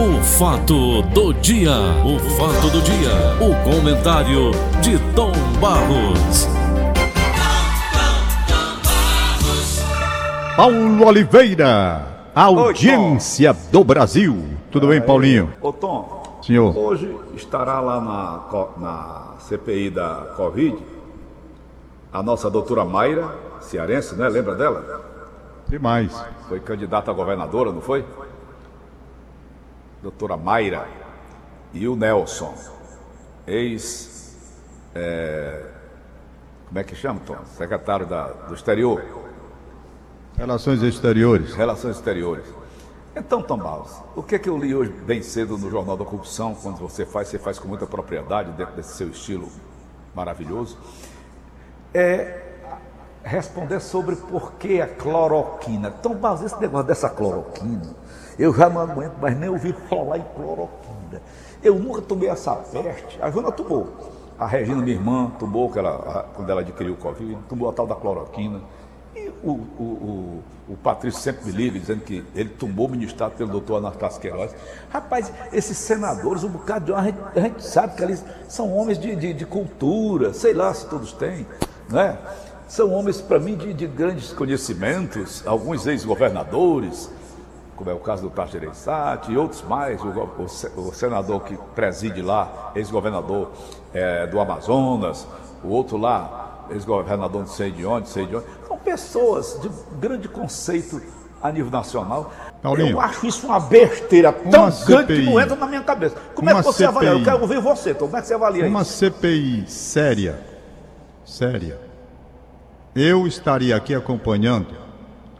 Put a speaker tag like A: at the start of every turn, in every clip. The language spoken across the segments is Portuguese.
A: O fato do dia, o fato do dia, o comentário de Tom Barros.
B: Paulo Oliveira, audiência do Brasil. Tudo bem, Paulinho?
C: Ô Tom,
B: Senhor.
C: hoje estará lá na, na CPI da Covid a nossa doutora Mayra, cearense, né? Lembra dela?
B: Demais.
C: Foi candidata a governadora, não foi? Doutora Mayra e o Nelson, ex. é, como é que chama, Tom? Secretário da, do Exterior,
B: Relações exteriores.
C: Relações Exteriores. Então, Tom Barros, o que é que eu li hoje bem cedo no Jornal da Corrupção, quando você faz, você faz com muita propriedade, dentro desse seu estilo maravilhoso, é responder sobre por que a cloroquina. Tom Barros, esse negócio dessa cloroquina, eu já não aguento mais nem ouvir falar em cloroquina. Eu nunca tomei essa peste, a Joana tomou. A Regina, minha irmã, tomou que ela, quando ela adquiriu o Covid, tomou a tal da cloroquina. E o, o, o, o Patrício sempre me liga dizendo que ele tomou ministrado pelo doutor Anastácio Queiroz. Rapaz, esses senadores, um bocado de. Gente, a gente sabe que eles são homens de, de, de cultura, sei lá se todos têm, né? São homens, para mim, de, de grandes conhecimentos, alguns ex-governadores, como é o caso do Tasso Gereissati e outros mais, o, o o senador que preside lá, ex-governador eh, do Amazonas, o outro lá, ex-governador não sei de onde, sei de onde. São pessoas de grande conceito a nível nacional.
B: Paulinho.
C: Eu acho isso uma besteira tão
B: Uma
C: grande que
B: CPI.
C: não entra na minha cabeça. Como é
B: Uma
C: que você avalia? Eu
B: CPI.
C: quero ouvir você, Tom. Como é que você avalia
B: Uma
C: isso?
B: CPI séria, séria. Eu estaria aqui acompanhando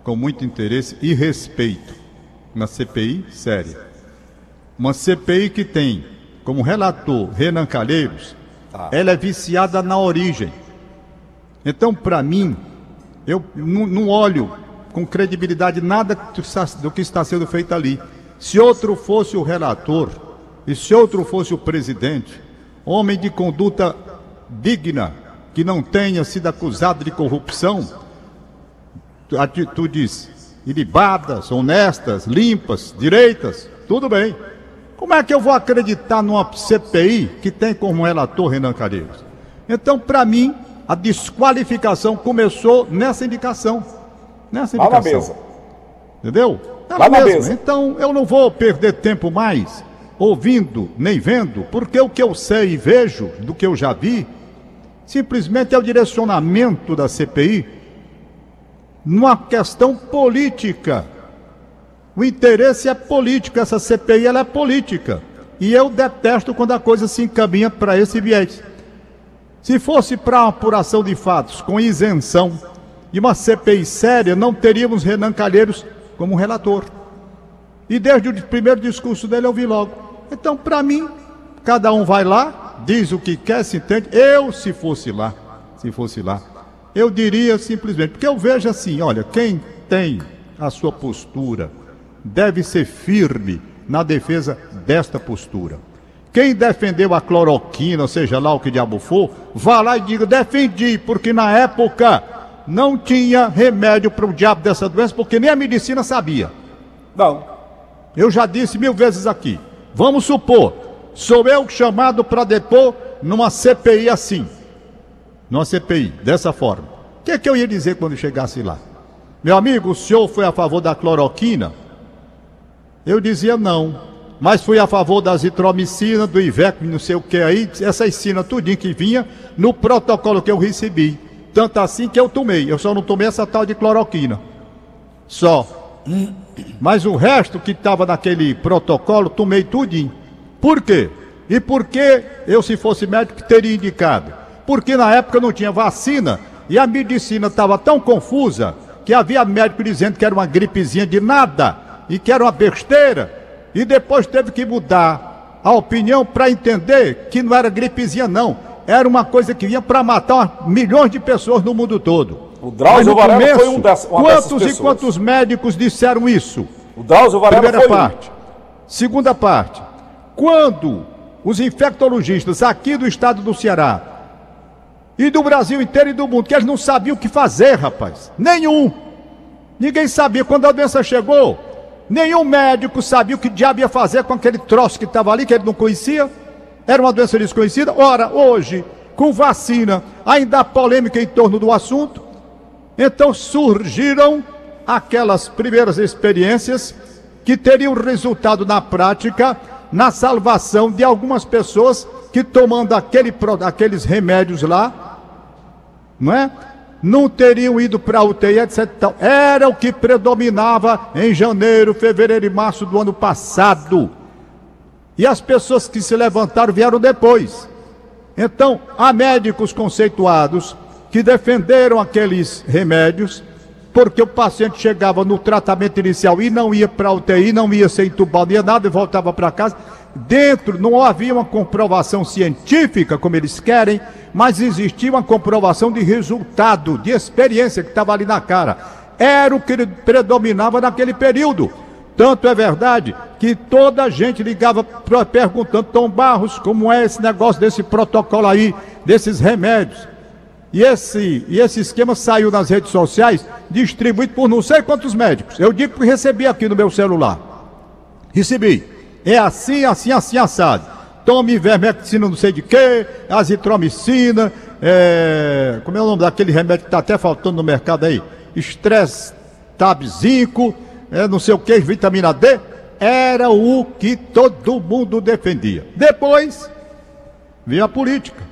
B: com muito interesse e respeito. Uma CPI séria. Uma CPI que tem como relator Renan Calheiros,
C: Ah.
B: ela é viciada na origem. Então, para mim, eu não, não olho com credibilidade nada do que está sendo feito ali. Se outro fosse o relator e se outro fosse o presidente, homem de conduta digna, que não tenha sido acusado de corrupção, atitudes ilibadas, honestas, limpas, direitas, tudo bem. Como é que eu vou acreditar numa CPI que tem como relator Renan Calheiros? Então, para mim, a desqualificação começou nessa indicação. Nessa
C: Lá na
B: indicação.
C: mesa.
B: Entendeu?
C: Lá na mesa.
B: Então, eu não vou perder tempo mais ouvindo nem vendo, porque o que eu sei e vejo do que eu já vi, simplesmente é o direcionamento da CPI numa questão política. O interesse é político, essa CPI ela é política. E eu detesto quando a coisa se encaminha para esse viés. Se fosse para uma apuração de fatos com isenção e uma CPI séria, não teríamos Renan Calheiros como relator. E desde o primeiro discurso dele eu vi logo. Então, para mim, cada um vai lá, diz o que quer, se entende. Eu, se fosse lá, se fosse lá, eu diria simplesmente, porque eu vejo assim, olha, quem tem a sua postura deve ser firme na defesa desta postura. Quem defendeu a cloroquina, seja lá o que diabo for, vá lá e diga, defendi, porque na época não tinha remédio para o diabo dessa doença, porque nem a medicina sabia.
C: Não.
B: Eu já disse mil vezes aqui. Vamos supor, sou eu chamado para depor numa CPI assim. Numa CPI, dessa forma. O que, é que eu ia dizer quando chegasse lá? Meu amigo, o senhor foi a favor da cloroquina? Eu dizia não. Mas fui a favor da azitromicina, do Ivec, não sei o que aí, essa ensina tudinho que vinha no protocolo que eu recebi. Tanto assim que eu tomei. Eu só não tomei essa tal de cloroquina. Só. Mas o resto que estava naquele protocolo, tomei tudinho. Por quê? E por que eu, se fosse médico, teria indicado? Porque na época não tinha vacina e a medicina estava tão confusa que havia médico dizendo que era uma gripezinha de nada e que era uma besteira. E depois teve que mudar a opinião para entender que não era gripezinha, não. Era uma coisa que vinha para matar milhões de pessoas no mundo todo.
C: O Drauzio Varela foi
B: começo,
C: um dessa- uma dessas
B: quantos e quantos médicos disseram isso?
C: O Drauzio Varela
B: Primeira
C: foi um.
B: parte. Segunda parte. Quando os infectologistas aqui do estado do Ceará e do Brasil inteiro e do mundo, que eles não sabiam o que fazer, rapaz. Nenhum. Ninguém sabia. Quando a doença chegou, Nenhum médico sabia o que diabo ia fazer com aquele troço que estava ali, que ele não conhecia. Era uma doença desconhecida. Ora, hoje, com vacina, ainda há polêmica em torno do assunto. Então surgiram aquelas primeiras experiências que teriam resultado na prática na salvação de algumas pessoas que tomando aquele, aqueles remédios lá, não é? Não teriam ido para a UTI, etc. Era o que predominava em janeiro, fevereiro e março do ano passado. E as pessoas que se levantaram vieram depois. Então, há médicos conceituados que defenderam aqueles remédios, porque o paciente chegava no tratamento inicial e não ia para UTI, não ia ser entubado, ia nada e voltava para casa. Dentro não havia uma comprovação científica, como eles querem, mas existia uma comprovação de resultado, de experiência que estava ali na cara. Era o que predominava naquele período. Tanto é verdade que toda a gente ligava perguntando, Tom Barros, como é esse negócio desse protocolo aí, desses remédios. E esse, e esse esquema saiu nas redes sociais, distribuído por não sei quantos médicos. Eu digo que recebi aqui no meu celular. Recebi. É assim, assim, assim, assado. Tome vermectina não sei de quê, azitromicina, é... como é o nome daquele remédio que está até faltando no mercado aí? Estresse Tab 5 é, não sei o que, vitamina D, era o que todo mundo defendia. Depois, veio a política.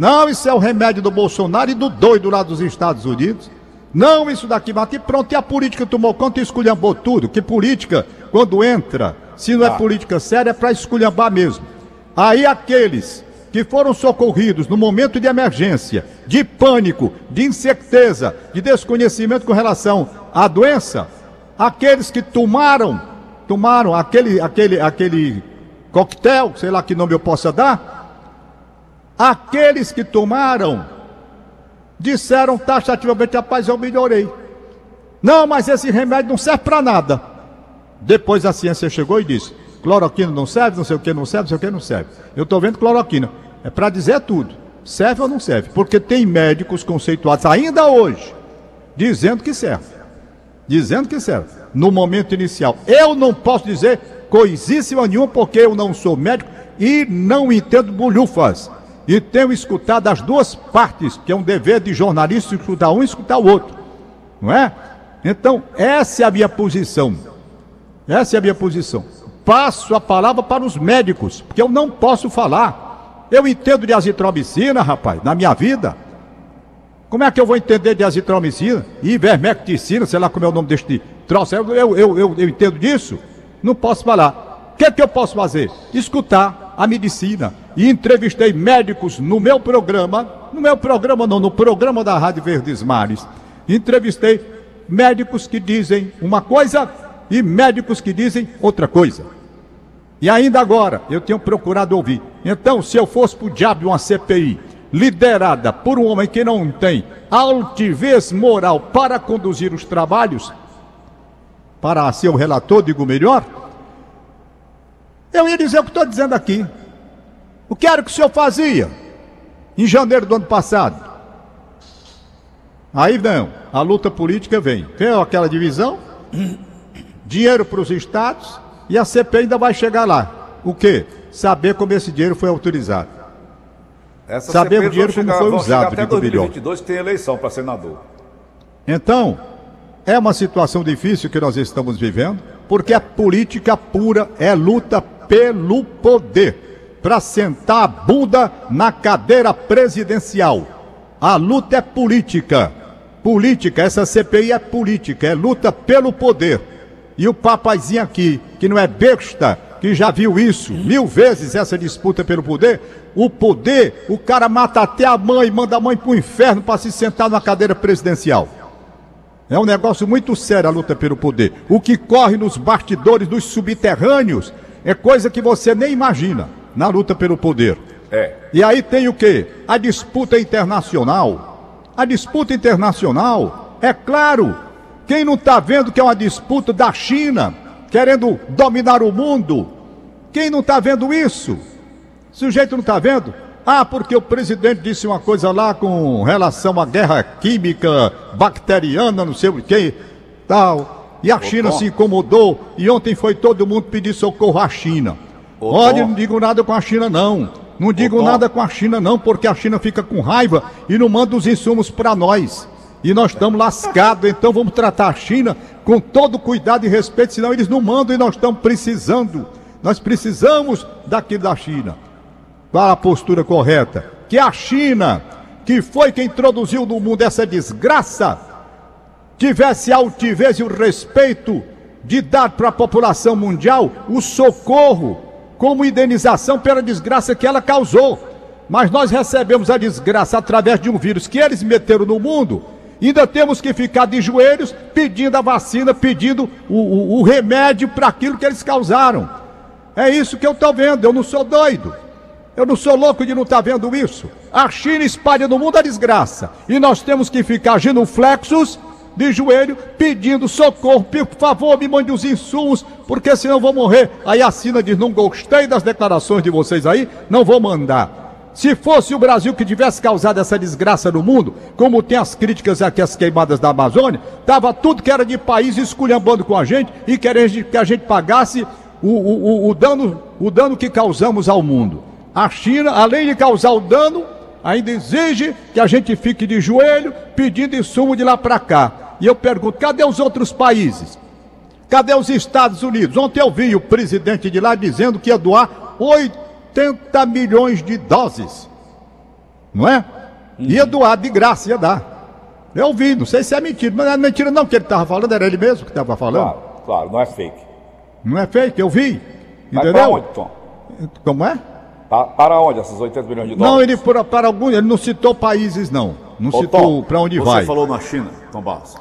B: Não, isso é o remédio do Bolsonaro e do doido lá dos Estados Unidos. Não, isso daqui mata. E pronto, e a política tomou conta e esculhambou tudo. Que política, quando entra, se não é ah. política séria, é para esculhambar mesmo. Aí aqueles que foram socorridos no momento de emergência, de pânico, de incerteza, de desconhecimento com relação à doença, aqueles que tomaram, tomaram aquele, aquele, aquele coquetel, sei lá que nome eu possa dar, aqueles que tomaram disseram taxativamente, rapaz, eu melhorei. Não, mas esse remédio não serve para nada. Depois a ciência chegou e disse: cloroquina não serve, não sei o que não serve, não sei o que não serve. Eu estou vendo cloroquina. É para dizer tudo. Serve ou não serve? Porque tem médicos conceituados ainda hoje dizendo que serve dizendo que serve, no momento inicial. Eu não posso dizer coisíssima nenhuma, porque eu não sou médico e não entendo bolhufas. E tenho escutado as duas partes, que é um dever de jornalista escutar um e escutar o outro. Não é? Então, essa é a minha posição. Essa é a minha posição. Passo a palavra para os médicos, porque eu não posso falar. Eu entendo de azitromicina, rapaz, na minha vida. Como é que eu vou entender de azitromicina, ivermecticina, sei lá como é o nome deste troço? Eu, eu, eu, eu, entendo disso? Não posso falar. O que é que eu posso fazer? Escutar a medicina. E entrevistei médicos no meu programa, no meu programa não, no programa da Rádio Verdes Mares. Entrevistei médicos que dizem uma coisa e médicos que dizem outra coisa. E ainda agora, eu tenho procurado ouvir. Então, se eu fosse para o diabo de uma CPI, liderada por um homem que não tem altivez moral para conduzir os trabalhos, para ser o relator, digo melhor, eu ia dizer o que estou dizendo aqui. O que era que o senhor fazia em janeiro do ano passado? Aí não, a luta política vem. Vem aquela divisão, dinheiro para os estados e a CP ainda vai chegar lá. O que? Saber como esse dinheiro foi autorizado.
C: Essa Saber o dinheiro chegar, como foi usado. Até 2022 que tem eleição para senador.
B: Então, é uma situação difícil que nós estamos vivendo, porque a política pura é luta pelo poder, para sentar a bunda na cadeira presidencial. A luta é política. Política, essa CPI é política, é luta pelo poder. E o papazinho aqui, que não é besta, que já viu isso mil vezes, essa disputa pelo poder, o poder, o cara mata até a mãe, manda a mãe para o inferno para se sentar na cadeira presidencial. É um negócio muito sério a luta pelo poder. O que corre nos bastidores dos subterrâneos é coisa que você nem imagina na luta pelo poder. É. E aí tem o que? A disputa internacional. A disputa internacional, é claro, quem não está vendo que é uma disputa da China querendo dominar o mundo? Quem não está vendo isso? Sujeito não está vendo? Ah, porque o presidente disse uma coisa lá com relação à guerra química, bacteriana, não sei o que, tal. E a China se incomodou e ontem foi todo mundo pedir socorro à China. Olha, não digo nada com a China não. Não digo nada com a China não, porque a China fica com raiva e não manda os insumos para nós. E nós estamos lascados, então vamos tratar a China com todo cuidado e respeito, senão eles não mandam e nós estamos precisando. Nós precisamos daquilo da China. Qual a postura correta? Que a China, que foi quem introduziu no mundo essa desgraça, tivesse a altivez e o respeito de dar para a população mundial o socorro como indenização pela desgraça que ela causou. Mas nós recebemos a desgraça através de um vírus que eles meteram no mundo. Ainda temos que ficar de joelhos pedindo a vacina, pedindo o, o, o remédio para aquilo que eles causaram. É isso que eu estou vendo. Eu não sou doido. Eu não sou louco de não estar tá vendo isso. A China espalha no mundo a desgraça. E nós temos que ficar genuflexos de joelho, pedindo socorro, por favor, me mande os insumos, porque senão vou morrer. Aí a Sina diz: não gostei das declarações de vocês aí, não vou mandar. Se fosse o Brasil que tivesse causado essa desgraça no mundo, como tem as críticas aqui às queimadas da Amazônia, tava tudo que era de país esculhambando com a gente e querendo que a gente pagasse o, o, o, dano, o dano que causamos ao mundo. A China, além de causar o dano, ainda exige que a gente fique de joelho pedindo insumo de lá para cá. E eu pergunto: cadê os outros países? Cadê os Estados Unidos? Ontem eu vi o presidente de lá dizendo que ia doar 80 milhões de doses. Não é? Ia doar de graça, ia dar. Eu vi, não sei se é mentira, mas não é mentira não que ele estava falando, era ele mesmo que estava falando.
C: Claro, claro, não é fake.
B: Não é fake, eu vi.
C: Mas entendeu? Para onde, Tom?
B: Como é?
C: Para, para onde essas 80 milhões de
B: dólares? Não, ele para, para algum, ele não citou países não. Não Ô, citou para onde
C: você
B: vai.
C: Você falou na China, Tom Barros.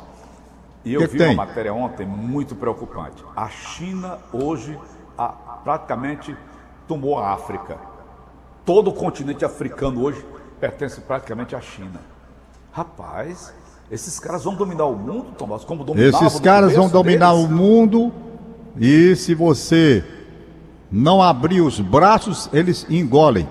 C: E eu que vi que uma matéria ontem muito preocupante. A China hoje a, praticamente tomou a África. Todo o continente africano hoje pertence praticamente à China. Rapaz, esses caras vão dominar o mundo, Tomás, como dominavam
B: Esses caras vão dominar deles. o mundo e se você não abrir os braços, eles engolem.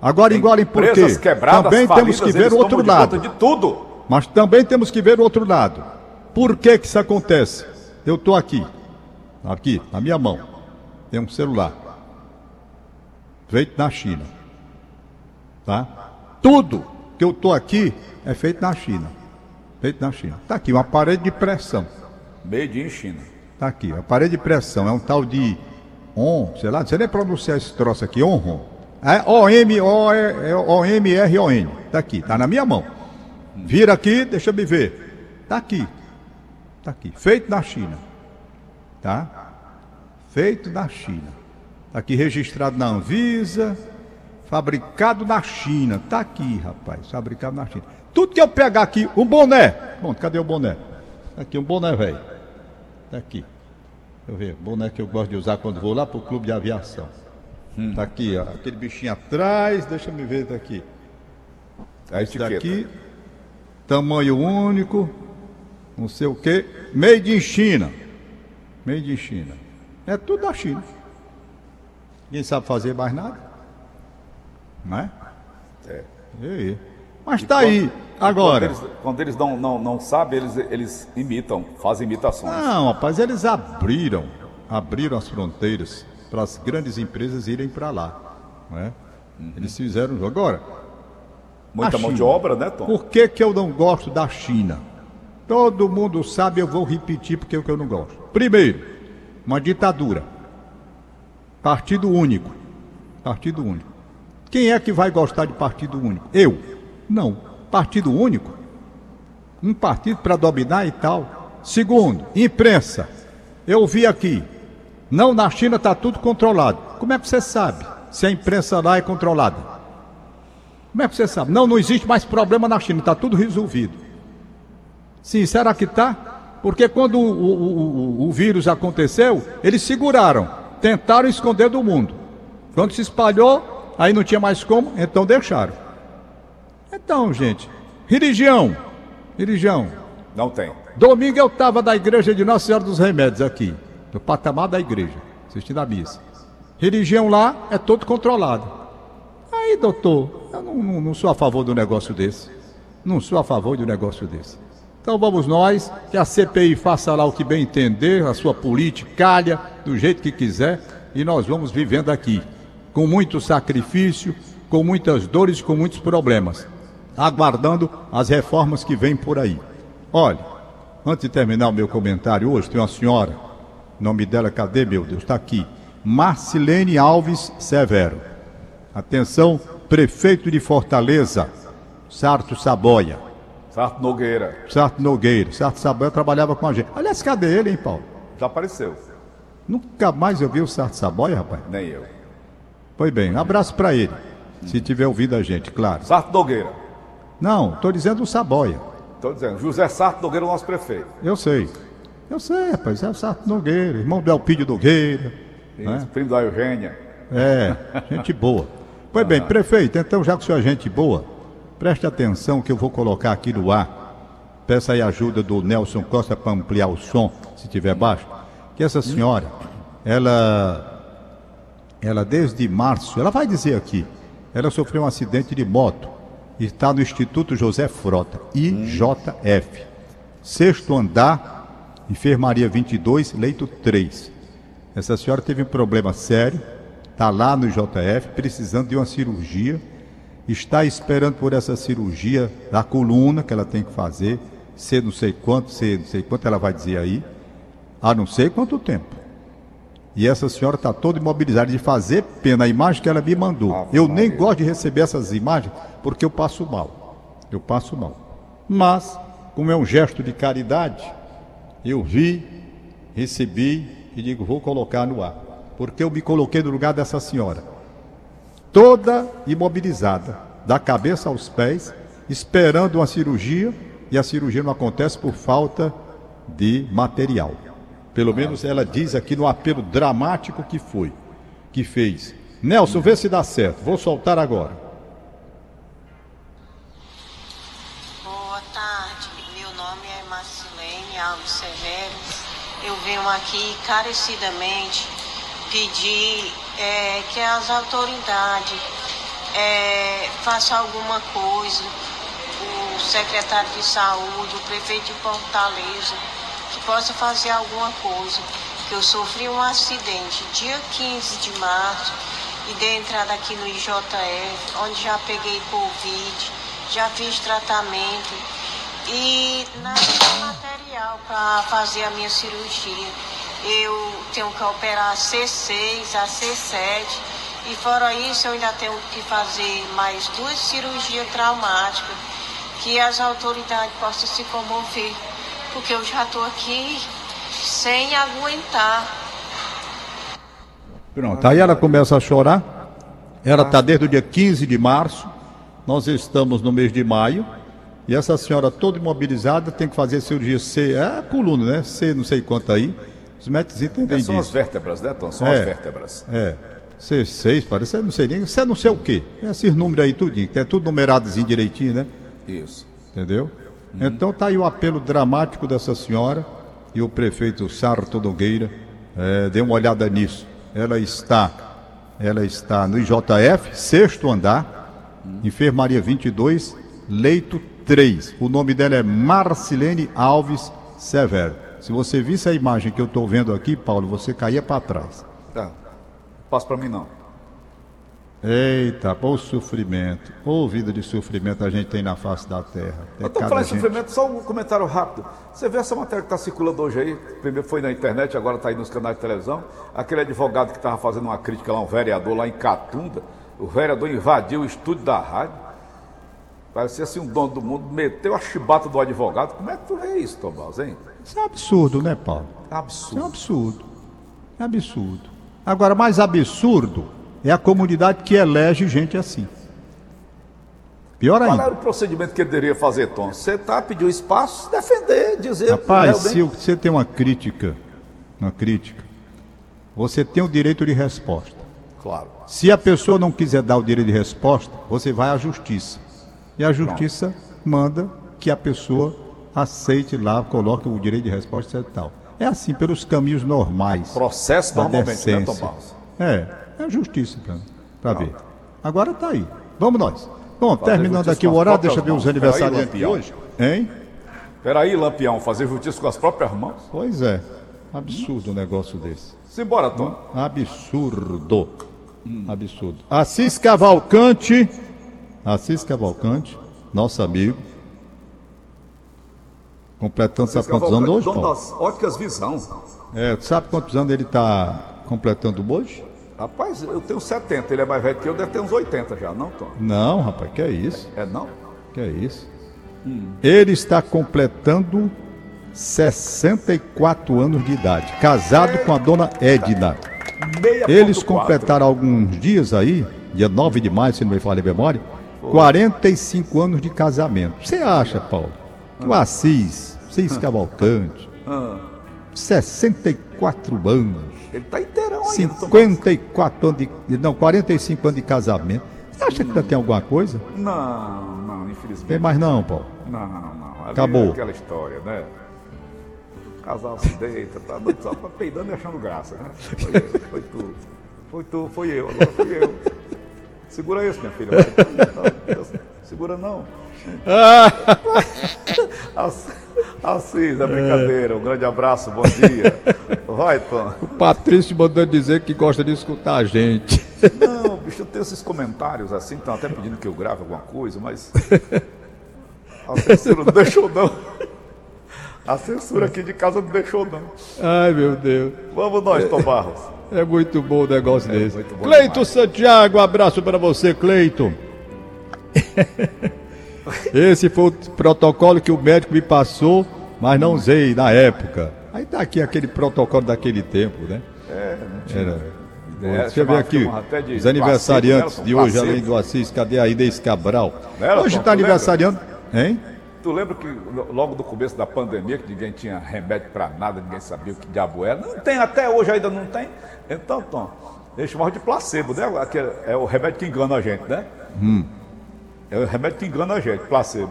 B: Agora engolem por quê? Também temos que ver o outro lado.
C: De tudo.
B: Mas também temos que ver o outro lado. Por que que isso acontece? Eu estou aqui, aqui, na minha mão, tem um celular, feito na China, tá? Tudo que eu estou aqui é feito na China, feito na China. Está aqui, uma parede de pressão.
C: Made in China.
B: Está aqui, a parede de pressão, é um tal de ON, sei lá, não sei nem pronunciar esse troço aqui, ONRON. É O-M-O-M-R-O-N. Está aqui, está na minha mão. Vira aqui, deixa eu me ver. Está aqui. Está aqui. Feito na China. Tá? Feito na China. Está aqui registrado na Anvisa. Fabricado na China. Está aqui, rapaz. Fabricado na China. Tudo que eu pegar aqui, um boné. Bom, cadê o boné? Tá aqui, um boné, velho. Está aqui. Deixa eu ver, boné que eu gosto de usar quando vou lá pro clube de aviação. Hum. Tá aqui, ó, aquele bichinho atrás, deixa eu ver daqui. A Esse daqui, tamanho único, não sei o que, made in China. Made in China. É tudo da China. Ninguém sabe fazer mais nada. Não é? É. E aí? Mas está aí. Agora.
C: Quando eles, quando eles não, não, não sabem, eles, eles imitam, fazem imitações.
B: Não, rapaz, eles abriram, abriram as fronteiras para as grandes empresas irem para lá. Não é? Uhum. Eles fizeram. Agora.
C: Muita mão de obra, né, Tom?
B: Por que, que eu não gosto da China? Todo mundo sabe, eu vou repetir porque é o que eu não gosto. Primeiro, uma ditadura. Partido único. Partido único. Quem é que vai gostar de partido único? Eu. Não. Partido único. Um partido para dominar e tal. Segundo, imprensa. Eu vi aqui. Não, na China está tudo controlado. Como é que você sabe se a imprensa lá é controlada? Como é que você sabe? Não, não existe mais problema na China, está tudo resolvido. Sim, será que está? Porque quando o, o, o, o, vírus aconteceu, eles seguraram, tentaram esconder do mundo. Quando se espalhou, aí não tinha mais como, então deixaram. Então, gente, religião, religião.
C: Não tem.
B: Domingo eu estava da igreja de Nossa Senhora dos Remédios aqui, no patamar da igreja, assistindo a missa. Religião lá é todo controlado. Aí, doutor, eu não, não, não sou a favor do negócio desse. Não sou a favor de um negócio desse. Então vamos nós, que a CPI faça lá o que bem entender, a sua politicalha, do jeito que quiser, e nós vamos vivendo aqui, com muito sacrifício, com muitas dores, com muitos problemas, aguardando as reformas que vêm por aí. Olha, antes de terminar o meu comentário hoje, tem uma senhora, nome dela, cadê meu Deus? Está aqui. Marcilene Alves Severo. Atenção, prefeito de Fortaleza, Sarto Saboia.
C: Sarto Nogueira.
B: Sarto Nogueira. Sarto Saboia trabalhava com a gente. Aliás, cadê ele, hein, Paulo?
C: Já apareceu.
B: Nunca mais eu vi o Sarto Saboia, rapaz.
C: Nem eu.
B: Foi bem. Um abraço para ele. Se tiver ouvido a gente, claro.
C: Sarto Nogueira.
B: Não, estou dizendo o Saboia.
C: Estou dizendo, José Sarto Nogueira, o nosso prefeito.
B: Eu sei. Eu sei, rapaz. É o Sarto Nogueira, irmão do Elpidio Nogueira.
C: Isso, né? primo da Eugênia.
B: É, gente boa. Pois bem, prefeito, então já que o senhor é gente boa, Preste atenção que eu vou colocar aqui no ar. Peça aí ajuda do Nelson Costa para ampliar o som, se tiver baixo. Que essa senhora, ela, ela desde março, ela vai dizer aqui, ela sofreu um acidente de moto está no Instituto José Frota, IJF. Sexto andar, enfermaria 22, leito 3. Essa senhora teve um problema sério, está lá no IJF, precisando de uma cirurgia está esperando por essa cirurgia da coluna que ela tem que fazer, sei não sei quanto, sei não sei quanto ela vai dizer aí, há não sei quanto tempo. E essa senhora está toda imobilizada de fazer pena a imagem que ela me mandou. Ah, eu nem gosto de receber essas imagens porque eu passo mal. Eu passo mal. Mas, como é um gesto de caridade, eu vi, recebi e digo, vou colocar no ar. Porque eu me coloquei no lugar dessa senhora toda imobilizada, da cabeça aos pés, esperando uma cirurgia, e a cirurgia não acontece por falta de material. Pelo menos ela diz aqui no apelo dramático que foi, que fez. Nelson, vê se dá certo. Vou soltar agora.
D: Boa tarde. Meu nome é Marcilene Alves Severo. Eu venho aqui carecidamente pedir é, que as autoridades é, façam alguma coisa, o secretário de saúde, o prefeito de Fortaleza, que possa fazer alguma coisa. Que eu sofri um acidente dia 15 de março e dei entrada aqui no IJF, onde já peguei Covid, já fiz tratamento. E nada de material para fazer a minha cirurgia eu tenho que operar C6 a C7 e fora isso eu ainda tenho que fazer mais duas cirurgias traumáticas que as autoridades possam se comover, porque eu já estou aqui sem aguentar.
B: Pronto, aí ela começa a chorar. Ela está desde o dia 15 de março, nós estamos no mês de maio, e essa senhora toda imobilizada tem que fazer cirurgia C, é coluna, né? C não sei quanto aí os médicos entendem
C: é, São as vértebras, né, Tom? São é, as vértebras.
B: É. C6, parece, eu não sei nem, você é não sei o quê. É esses números aí tudinho, que é tudo numeradozinho direitinho, né?
C: Isso.
B: Entendeu? Hum. Então tá aí o apelo dramático dessa senhora e o prefeito Sarto Nogueira é, dê uma olhada nisso. Ela está, ela está no IJF, sexto andar, hum. enfermaria 22, leito 3. O nome dela é Marcilene Alves Severo. Se você visse a imagem que eu estou vendo aqui, Paulo, você caía para trás.
C: Tá. Passa para mim não.
B: Eita, o sofrimento. Ô vida de sofrimento a gente tem na face da terra.
C: É Estou falando gente... sofrimento, só um comentário rápido. Você vê essa matéria que está circulando hoje aí? Primeiro foi na internet, agora está aí nos canais de televisão. Aquele advogado que estava fazendo uma crítica lá, um vereador lá em Catunda. O vereador invadiu o estúdio da rádio. Parecia assim um dono do mundo, meteu a chibata do advogado. Como é que tu vê isso, Tomás, hein?
B: Isso é um absurdo, né, Paulo?
C: Absurdo.
B: Isso é um absurdo. É absurdo. Agora, mais absurdo é a comunidade que elege gente assim. Pior ainda. Qual
C: era o procedimento que ele deveria fazer, Tom? Você tá, pediu espaço, defender, dizer.
B: Rapaz, se você tem uma crítica, uma crítica, você tem o direito de resposta.
C: Claro.
B: Se a pessoa não quiser dar o direito de resposta, você vai à justiça. E a justiça Pronto. manda que a pessoa aceite lá, coloque o direito de resposta e tal. É assim, pelos caminhos normais.
C: Processo normalmente, né,
B: É, é justiça para ver. Agora tá aí. Vamos nós. Bom, terminando aqui o horário, deixa eu ver os aniversariantes de hoje. Hein?
C: Peraí, Lampião, fazer justiça com as próprias mãos?
B: Pois é. Absurdo um negócio desse.
C: Simbora, Tom.
B: Absurdo. Absurdo. Assis Cavalcante. Assis Cavalcante, nosso amigo. Completando, sabe quantos anos hoje,
C: Dono das óticas visão.
B: É, sabe quantos anos ele está completando hoje?
C: Rapaz, eu tenho 70, ele é mais velho que eu, deve ter uns 80 já, não, Tom?
B: Não, rapaz, que é isso?
C: É não?
B: Que é isso? Ele está completando 64 anos de idade, casado com a dona Edna.
C: Meia
B: Eles completaram alguns dias aí, dia 9 de maio, se não me falha a memória, 45 anos de casamento. Você acha, Paulo? Que O Assis, Assis Cavalcante,
C: Ah,
B: 64 anos,
C: ele tá inteirão ainda, Tom.
B: 54 anos de. Não, 45 anos de casamento. Você acha que ainda tem alguma coisa?
C: Não, não,
B: Tem
C: infelizmente.
B: mais não, Paulo.
C: Não, não.
B: Acabou.
C: É aquela história, né? O casal se deita, tá só peidando e achando graça, né? Foi, foi tu. Foi tu, foi eu, agora fui eu. Segura isso, minha filha. Não, segura não. Ass- Assis, é brincadeira. Um grande abraço, bom dia. Vai, Tom.
B: O Patrício mandou dizer que gosta de escutar a gente.
C: Não, bicho, eu tenho esses comentários assim, estão até pedindo que eu grave alguma coisa, mas. A censura não deixou, não. A censura aqui de casa não deixou, não.
B: Ai, meu Deus.
C: Vamos nós, Tom Barros.
B: É muito bom o negócio desse.
C: muito bom
B: Cleito
C: demais.
B: Santiago, abraço para você, Cleito. Esse foi o protocolo que o médico me passou, mas não usei na época. Aí tá aqui aquele protocolo daquele tempo, né?
C: É, não tinha.
B: Era.
C: É,
B: Deixa eu ver
C: chamava-
B: aqui
C: de
B: os aniversariantes
C: placebo,
B: de
C: né?
B: hoje, além do Assis, cadê a Inês Cabral?
C: Era,
B: Hoje está aniversariando, hein?
C: Tu lembra que logo do começo da pandemia, que ninguém tinha remédio pra nada, ninguém sabia o que diabo era? Não tem, até hoje ainda não tem. Então, Tom, eles chamavam de placebo, né? Aquele é o remédio que engana a gente, né?
B: Hum.
C: É o remédio que engana a gente, placebo.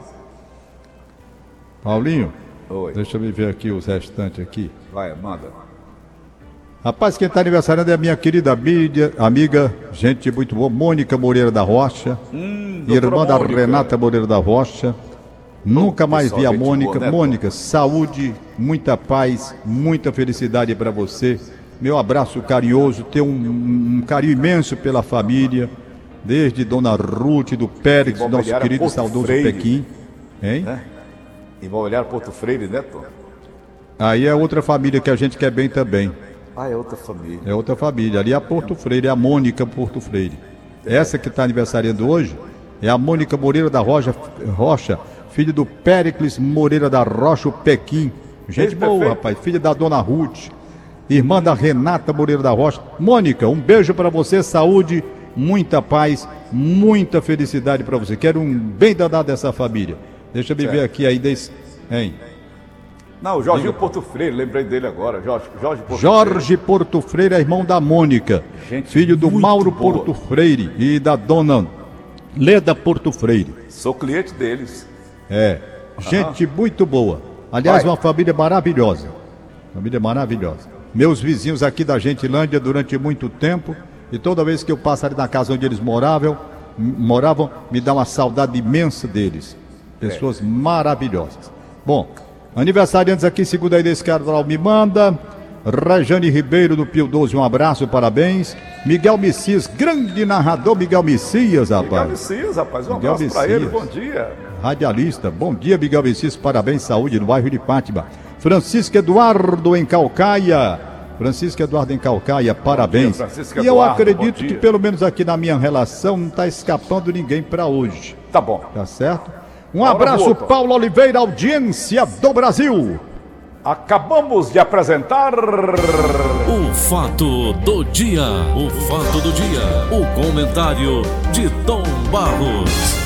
B: Paulinho,
C: Oi,
B: deixa eu ver aqui os restantes aqui.
C: vai, manda.
B: Rapaz, quem está aniversariando é a minha querida amiga, amiga, gente muito boa, Mônica Moreira da Rocha,
C: Hum,
B: irmã da
C: Mônica.
B: Renata Moreira da Rocha. Nunca mais vi a Mônica.
C: boa, né,
B: Mônica, saúde, muita paz, muita felicidade para você. Meu abraço carinhoso, ter um, um carinho imenso pela família, desde Dona Ruth, do Pérez, nosso
C: Imobiliária
B: querido e
C: Porto
B: saudoso
C: Freire.
B: Pequim. Hein?
C: Né? Imobiliário Porto Freire, né, Tom?
B: Aí é outra família que a gente quer bem também.
C: Ah, é outra família.
B: É outra família. Ali é a Porto Freire, é a Mônica Porto Freire. Essa que está aniversariando hoje é a Mônica Moreira da Rocha, Rocha filha do Péricles Moreira da Rocha, o Pequim. Gente boa, rapaz. Filha da Dona Ruth, irmã da Renata Moreira da Rocha. Mônica, um beijo para você, saúde, muita paz, muita felicidade para você. Quero um bem danado dessa família. Deixa eu me ver aqui aí desse. Hein?
C: Não, o Jorginho Porto Freire, lembrei dele agora. Jorge, Jorge Porto
B: Jorge Porto Freire é irmão da Mônica,
C: Gente
B: filho do Mauro
C: boa.
B: Porto Freire e da dona Leda Porto Freire.
C: Freire. Sou cliente deles.
B: É, gente muito boa. Aliás,
C: Vai.
B: uma família maravilhosa. Família maravilhosa. Meus vizinhos aqui da Gentilândia durante muito tempo, e toda vez que eu passo ali na casa onde eles moravam, moravam, me dá uma saudade imensa deles. Pessoas maravilhosas. Bom, aniversariantes aqui, segundo a Inês Carvalho me manda. Rajane Ribeiro do Pio 12, um abraço, parabéns. Miguel Messias, grande narrador Miguel Messias,
C: Miguel
B: rapaz.
C: Messias, rapaz. Um
B: Miguel
C: abraço pra ele, bom dia.
B: Radialista. Bom dia, Miguel Messias. Parabéns, saúde no bairro de Fátima. Francisco Eduardo em Calcaia. Francisco Eduardo em Calcaia, parabéns.
C: Francisco
B: e eu
C: Eduardo,
B: acredito que
C: dia.
B: pelo menos aqui na minha relação não está escapando ninguém para hoje.
C: Tá bom.
B: Tá certo? Um
C: Hora
B: abraço. Paulo Oliveira, audiência do Brasil.
C: Acabamos de apresentar.
A: O fato do dia, o fato do dia, o comentário de Tom Barros.